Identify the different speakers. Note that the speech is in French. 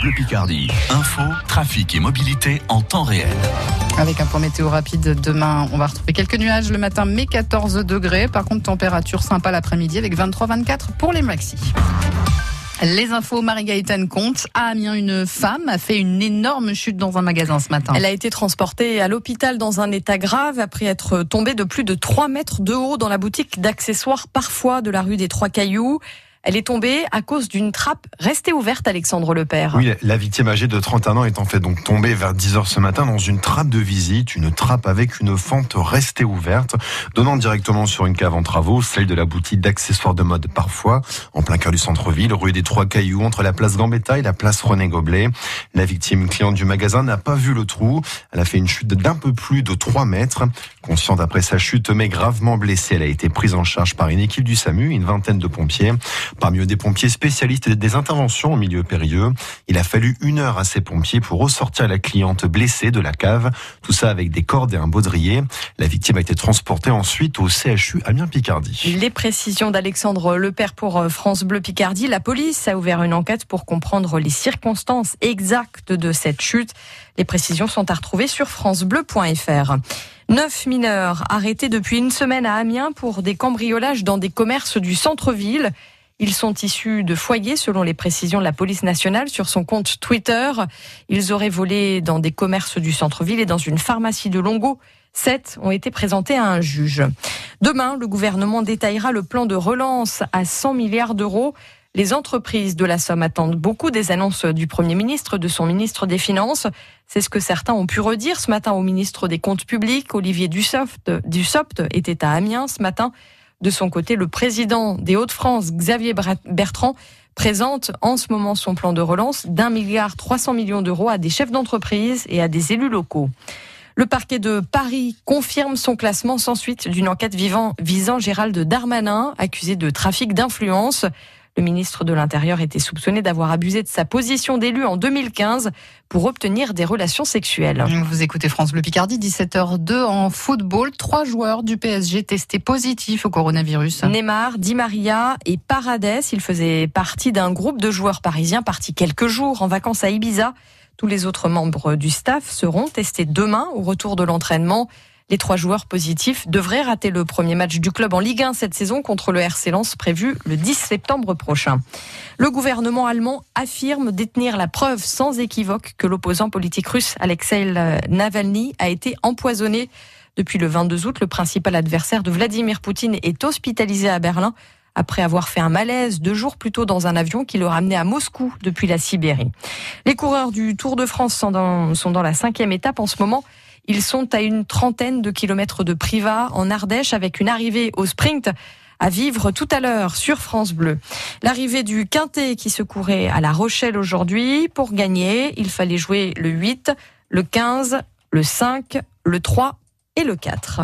Speaker 1: Bleu Picardie. Info, trafic et mobilité en temps réel.
Speaker 2: Avec un point météo rapide demain, on va retrouver quelques nuages le matin, mais 14 degrés. Par contre, température sympa l'après-midi avec 23-24 pour les maxis. Les infos, Marie-Gaëtane Comte. À Amiens, une femme a fait une énorme chute dans un magasin ce matin.
Speaker 3: Elle a été transportée à l'hôpital dans un état grave après être tombée de plus de 3 mètres de haut dans la boutique d'accessoires parfois de la rue des Trois Cailloux. Elle est tombée à cause d'une trappe restée ouverte, Alexandre Lepère.
Speaker 4: Oui, la victime âgée de 31 ans est en fait donc tombée vers 10 heures ce matin dans une trappe de visite, une trappe avec une fente restée ouverte, donnant directement sur une cave en travaux, celle de la boutique d'accessoires de mode parfois, en plein cœur du centre-ville, rue des Trois Cailloux, entre la place Gambetta et la place René Goblet. La victime, cliente du magasin, n'a pas vu le trou. Elle a fait une chute d'un peu plus de 3 mètres. Consciente après sa chute, mais gravement blessée, elle a été prise en charge par une équipe du SAMU, une vingtaine de pompiers. Parmi eux, des pompiers spécialistes des interventions au milieu périlleux. Il a fallu une heure à ces pompiers pour ressortir la cliente blessée de la cave. Tout ça avec des cordes et un baudrier. La victime a été transportée ensuite au CHU Amiens-Picardie.
Speaker 3: Les précisions d'Alexandre Lepère pour euh, France Bleu Picardie. La police a ouvert une enquête pour comprendre les circonstances exactes de cette chute. Les précisions sont à retrouver sur francebleu.fr. Neuf mineurs arrêtés depuis une semaine à Amiens pour des cambriolages dans des commerces du centre-ville. Ils sont issus de foyers, selon les précisions de la police nationale sur son compte Twitter. Ils auraient volé dans des commerces du centre-ville et dans une pharmacie de Longo. Sept ont été présentés à un juge. Demain, le gouvernement détaillera le plan de relance à 100 milliards d'euros. Les entreprises de la Somme attendent beaucoup des annonces du Premier ministre, de son ministre des Finances. C'est ce que certains ont pu redire ce matin au ministre des Comptes publics. Olivier Dussopt, était à Amiens ce matin. De son côté, le président des Hauts-de-France, Xavier Bertrand, présente en ce moment son plan de relance d'un milliard 300 millions d'euros à des chefs d'entreprise et à des élus locaux. Le parquet de Paris confirme son classement sans suite d'une enquête vivant, visant Gérald Darmanin, accusé de trafic d'influence. Le ministre de l'Intérieur était soupçonné d'avoir abusé de sa position d'élu en 2015 pour obtenir des relations sexuelles.
Speaker 2: Vous écoutez France Bleu Picardie, 17h02 en football. Trois joueurs du PSG testés positifs au coronavirus.
Speaker 3: Neymar, Di Maria et Paredes. Ils faisaient partie d'un groupe de joueurs parisiens partis quelques jours en vacances à Ibiza. Tous les autres membres du staff seront testés demain au retour de l'entraînement. Les trois joueurs positifs devraient rater le premier match du club en Ligue 1 cette saison contre le RC Lens prévu le 10 septembre prochain. Le gouvernement allemand affirme détenir la preuve sans équivoque que l'opposant politique russe Alexei Navalny a été empoisonné. Depuis le 22 août, le principal adversaire de Vladimir Poutine est hospitalisé à Berlin après avoir fait un malaise deux jours plus tôt dans un avion qui le ramenait à Moscou depuis la Sibérie. Les coureurs du Tour de France sont dans, sont dans la cinquième étape en ce moment. Ils sont à une trentaine de kilomètres de Privas en Ardèche avec une arrivée au sprint à vivre tout à l'heure sur France Bleu. L'arrivée du Quintet qui se courait à La Rochelle aujourd'hui. Pour gagner, il fallait jouer le 8, le 15, le 5, le 3 et le 4.